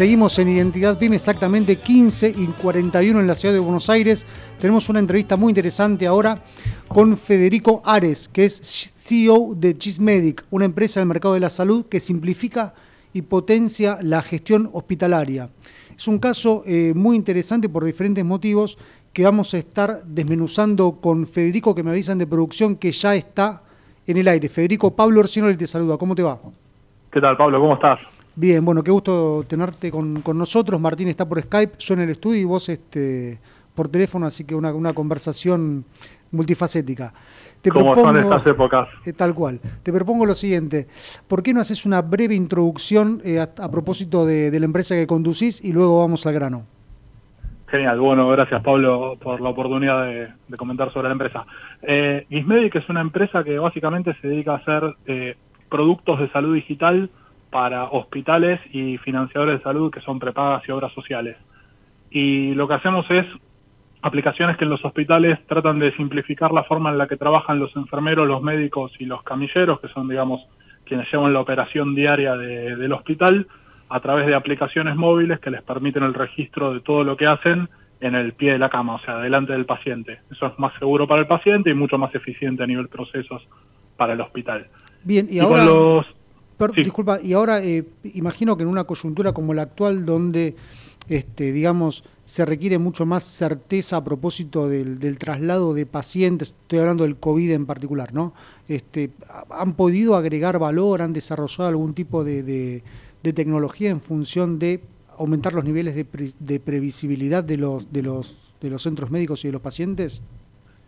Seguimos en Identidad PYME exactamente 15 y 41 en la ciudad de Buenos Aires. Tenemos una entrevista muy interesante ahora con Federico Ares, que es CEO de Gismedic, una empresa del mercado de la salud que simplifica y potencia la gestión hospitalaria. Es un caso eh, muy interesante por diferentes motivos que vamos a estar desmenuzando con Federico, que me avisan de producción que ya está en el aire. Federico, Pablo Orsinoli te saluda. ¿Cómo te va? ¿Qué tal, Pablo? ¿Cómo estás? Bien, bueno, qué gusto tenerte con, nosotros. Martín está por Skype, yo en el estudio y vos este, por teléfono, así que una, una conversación multifacética. Te Como son estas épocas. Eh, tal cual. Te propongo lo siguiente. ¿Por qué no haces una breve introducción eh, a, propósito de, la empresa que conducís y luego vamos al grano? Genial. Bueno, gracias Pablo por la oportunidad de, comentar sobre la empresa. Eh, Gismedic es una empresa que básicamente se dedica a hacer eh, productos de salud digital para hospitales y financiadores de salud que son prepagas y obras sociales. Y lo que hacemos es aplicaciones que en los hospitales tratan de simplificar la forma en la que trabajan los enfermeros, los médicos y los camilleros, que son, digamos, quienes llevan la operación diaria del hospital, a través de aplicaciones móviles que les permiten el registro de todo lo que hacen en el pie de la cama, o sea, delante del paciente. Eso es más seguro para el paciente y mucho más eficiente a nivel procesos para el hospital. Bien, y, ahora... Disculpa, y ahora eh, imagino que en una coyuntura como la actual, donde, este, digamos, se requiere mucho más certeza a propósito del, traslado de pacientes, estoy hablando del COVID en particular, ¿no? Este, ¿Han podido agregar valor, han desarrollado algún tipo de, tecnología en función de aumentar los niveles de, previsibilidad de los, de, los, de los centros médicos y de los pacientes?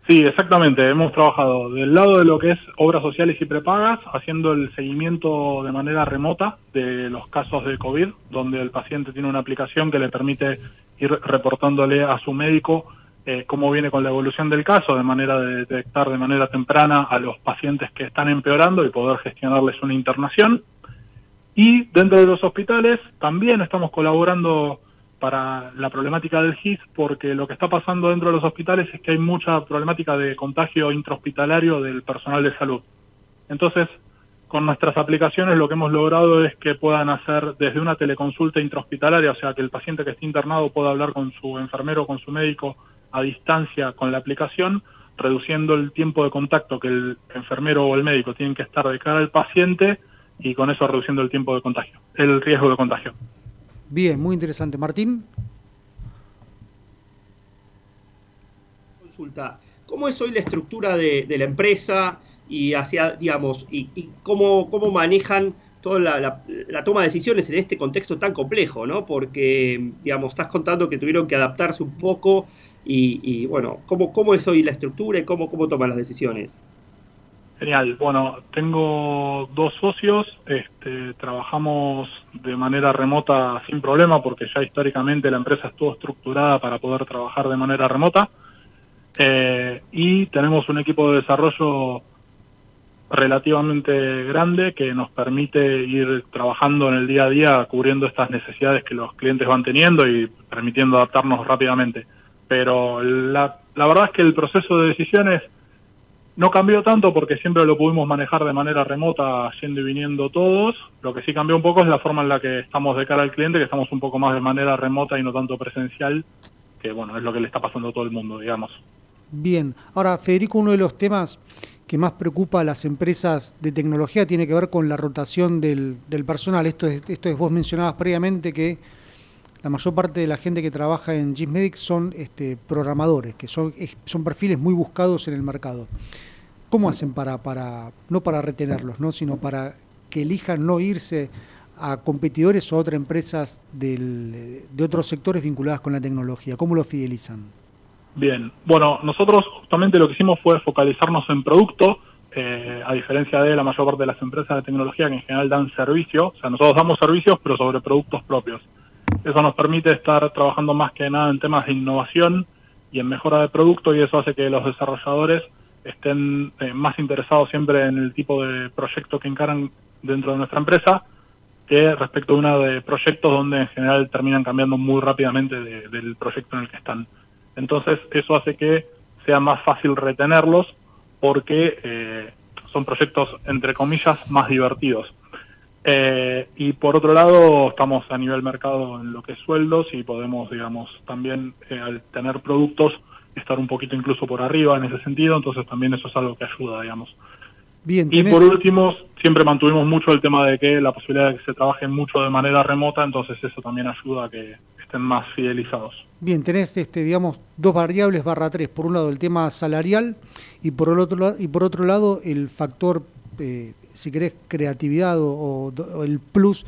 Sí, exactamente. Hemos trabajado del lado de lo que es obras sociales y prepagas, haciendo el seguimiento de manera remota de los casos de COVID, donde el paciente tiene una aplicación que le permite ir reportándole a su médico eh, cómo viene con la evolución del caso, de manera de detectar de manera temprana a los pacientes que están empeorando y poder gestionarles una internación. Y dentro de los hospitales también estamos colaborando para la problemática del GIS porque lo que está pasando dentro de los hospitales es que hay mucha problemática de contagio intrahospitalario del personal de salud. Entonces, con nuestras aplicaciones lo que hemos logrado es que puedan hacer desde una teleconsulta intrahospitalaria, o sea, que el paciente que esté internado pueda hablar con su enfermero con su médico a distancia con la aplicación, reduciendo el tiempo de contacto que el enfermero o el médico tienen que estar de cara al paciente y con eso reduciendo el tiempo de contagio, el riesgo de contagio. Bien, muy interesante. Martín. Consulta, ¿cómo es hoy la estructura de, la empresa? y hacia, digamos, y, cómo, cómo manejan toda la, toma de decisiones en este contexto tan complejo, ¿no? Porque, digamos, estás contando que tuvieron que adaptarse un poco y, bueno, ¿cómo, ¿cómo es hoy la estructura y cómo, cómo toman las decisiones? Genial. Bueno, tengo dos socios, este, trabajamos de manera remota sin problema porque ya históricamente la empresa estuvo estructurada para poder trabajar de manera remota. Eh, y tenemos un equipo de desarrollo relativamente grande que nos permite ir trabajando en el día a día cubriendo estas necesidades que los clientes van teniendo y permitiendo adaptarnos rápidamente. Pero la, la verdad es que el proceso de decisiones no cambió tanto porque siempre lo pudimos manejar de manera remota, yendo y viniendo todos. Lo que sí cambió un poco es la forma en la que estamos de cara al cliente, que estamos un poco más de manera remota y no tanto presencial, que bueno, es lo que le está pasando a todo el mundo, digamos. Bien, ahora Federico, uno de los temas que más preocupa a las empresas de tecnología tiene que ver con la rotación del, personal. Esto es, esto es, vos mencionabas previamente que la mayor parte de la gente que trabaja en Gismedic son este, programadores, que son, son perfiles muy buscados en el mercado. ¿Cómo hacen para, para, no para retenerlos, ¿no? sino para que elijan no irse a competidores o a otras empresas de otros sectores vinculadas con la tecnología? ¿Cómo lo fidelizan? Bien, bueno, nosotros justamente lo que hicimos fue focalizarnos en producto, eh, a diferencia de la mayor parte de las empresas de tecnología que en general dan servicio, o sea, nosotros damos servicios pero sobre productos propios. Eso nos permite estar trabajando más que nada en temas de innovación y en mejora de producto y eso hace que los desarrolladores estén eh, más interesados siempre en el tipo de proyecto que encaran dentro de nuestra empresa que respecto a una de proyectos donde en general terminan cambiando muy rápidamente del proyecto en el que están. Entonces eso hace que sea más fácil retenerlos porque eh, son proyectos, entre comillas, más divertidos. Eh, y por otro lado, estamos a nivel mercado en lo que es sueldos y podemos, digamos, también eh, al tener productos estar un poquito incluso por arriba en ese sentido, entonces también eso es algo que ayuda, digamos. Bien, y por último, siempre mantuvimos mucho el tema de que la posibilidad de que se trabaje mucho de manera remota, entonces eso también ayuda a que estén más fidelizados. Bien, tenés, este, digamos, dos variables barra tres. Por un lado el tema salarial y por el otro, y por otro lado el factor, eh, si querés, creatividad o, el plus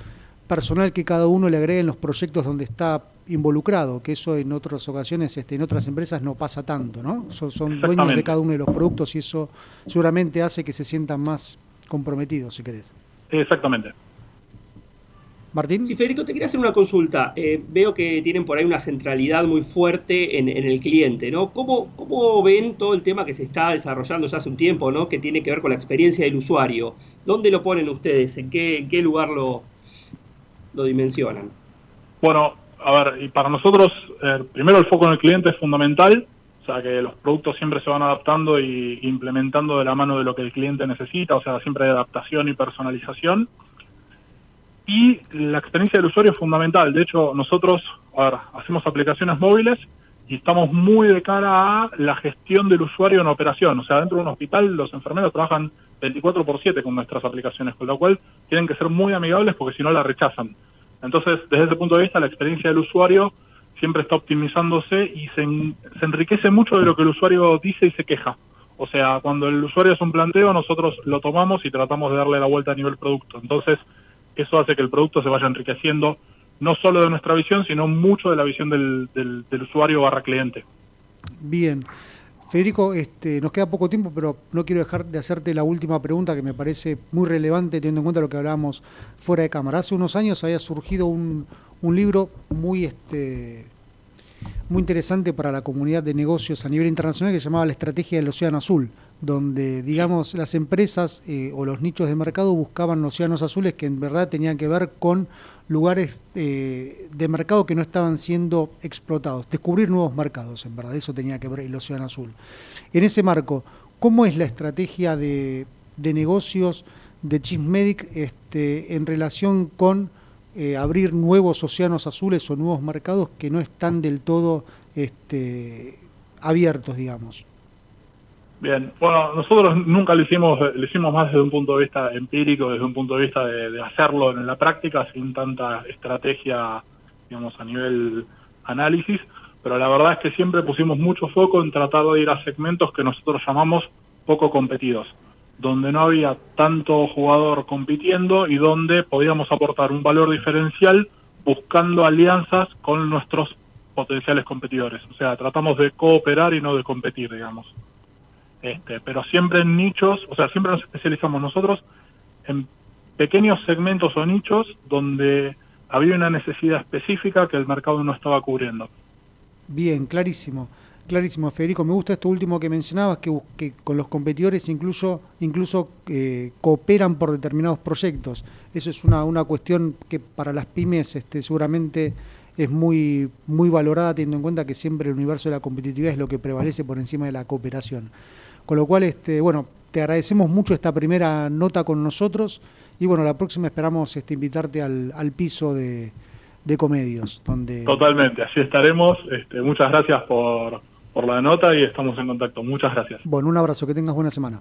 personal que cada uno le agregue en los proyectos donde está involucrado, que eso en otras ocasiones, este, en otras empresas no pasa tanto, ¿no? Son, son dueños de cada uno de los productos y eso seguramente hace que se sientan más comprometidos, si querés. Exactamente. Martín. Sí, Federico, te quería hacer una consulta. Eh, veo que tienen por ahí una centralidad muy fuerte en, el cliente, ¿no? ¿Cómo, ¿Cómo, ven todo el tema que se está desarrollando ya hace un tiempo, ¿no? Que tiene que ver con la experiencia del usuario. ¿Dónde lo ponen ustedes? ¿En qué, qué lugar lo, lo dimensionan? Bueno, a ver, y para nosotros, eh, primero el foco en el cliente es fundamental, o sea que los productos siempre se van adaptando y implementando de la mano de lo que el cliente necesita, o sea, siempre hay adaptación y personalización. Y la experiencia del usuario es fundamental. De hecho, nosotros hacemos aplicaciones móviles y estamos muy de cara a la gestión del usuario en operación. O sea, dentro de un hospital los enfermeros trabajan 24 por 7 con nuestras aplicaciones, con lo cual tienen que ser muy amigables porque si no la rechazan. Entonces, desde ese punto de vista, la experiencia del usuario siempre está optimizándose y se, se enriquece mucho de lo que el usuario dice y se queja. O sea, cuando el usuario es un planteo, nosotros lo tomamos y tratamos de darle la vuelta a nivel producto. Entonces, eso hace que el producto se vaya enriqueciendo no solo de nuestra visión, sino mucho de la visión del, usuario barra cliente. Bien. Federico, este, nos queda poco tiempo, pero no quiero dejar de hacerte la última pregunta que me parece muy relevante teniendo en cuenta lo que hablábamos fuera de cámara. Hace unos años había surgido un, un libro muy, este, muy interesante para la comunidad de negocios a nivel internacional que se llamaba La Estrategia del Océano Azul donde, digamos, las empresas eh, o los nichos de mercado buscaban océanos azules que en verdad tenían que ver con lugares eh, de mercado que no estaban siendo explotados, descubrir nuevos mercados, en verdad, eso tenía que ver el océano azul. En ese marco, ¿cómo es la estrategia de, negocios de Chismedic este, en relación con eh, abrir nuevos océanos azules o nuevos mercados que no están del todo este, abiertos, digamos? Bien, bueno, nosotros nunca lo hicimos, lo hicimos más desde un punto de vista empírico, desde un punto de vista de, hacerlo en la práctica sin tanta estrategia, digamos, a nivel análisis, pero la verdad es que siempre pusimos mucho foco en tratar de ir a segmentos que nosotros llamamos poco competidos, donde no había tanto jugador compitiendo y donde podíamos aportar un valor diferencial buscando alianzas con nuestros potenciales competidores. O sea, tratamos de cooperar y no de competir, digamos. Este, pero siempre en nichos, o sea, siempre nos especializamos nosotros en pequeños segmentos o nichos donde había una necesidad específica que el mercado no estaba cubriendo. Bien, clarísimo. Clarísimo, Federico. Me gusta esto último que mencionabas, que, con los competidores incluso, incluso eh, cooperan por determinados proyectos. Eso es una, una cuestión que para las pymes este, seguramente es muy, muy valorada, teniendo en cuenta que siempre el universo de la competitividad es lo que prevalece por encima de la cooperación. Con lo cual, este, bueno, te agradecemos mucho esta primera nota con nosotros y bueno, la próxima esperamos este, invitarte al, al piso de, de Comedios. Donde... Totalmente, así estaremos. Este, muchas gracias por, por la nota y estamos en contacto. Muchas gracias. Bueno, un abrazo, que tengas buena semana.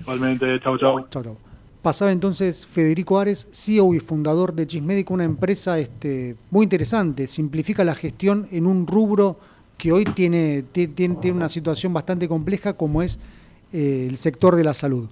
Igualmente, chau, chau. Chau, chau. Pasaba entonces Federico Ares, CEO y fundador de Chismédico, una empresa este, muy interesante, simplifica la gestión en un rubro que hoy tiene, tiene, una situación bastante compleja como es eh, el sector de la salud.